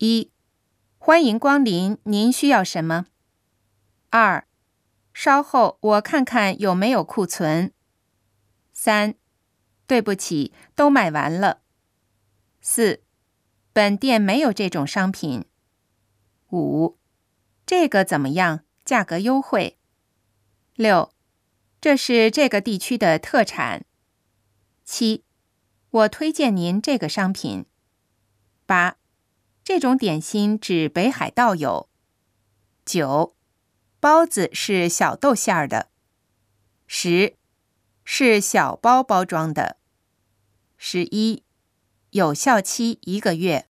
一、欢迎光临，您需要什么？二、稍后我看看有没有库存。三、对不起，都卖完了。四、本店没有这种商品。五、这个怎么样？价格优惠。六、这是这个地区的特产。七、我推荐您这个商品。八、这种点心指北海道有。九、包子是小豆馅儿的。十、是小包包装的。十一、有效期一个月。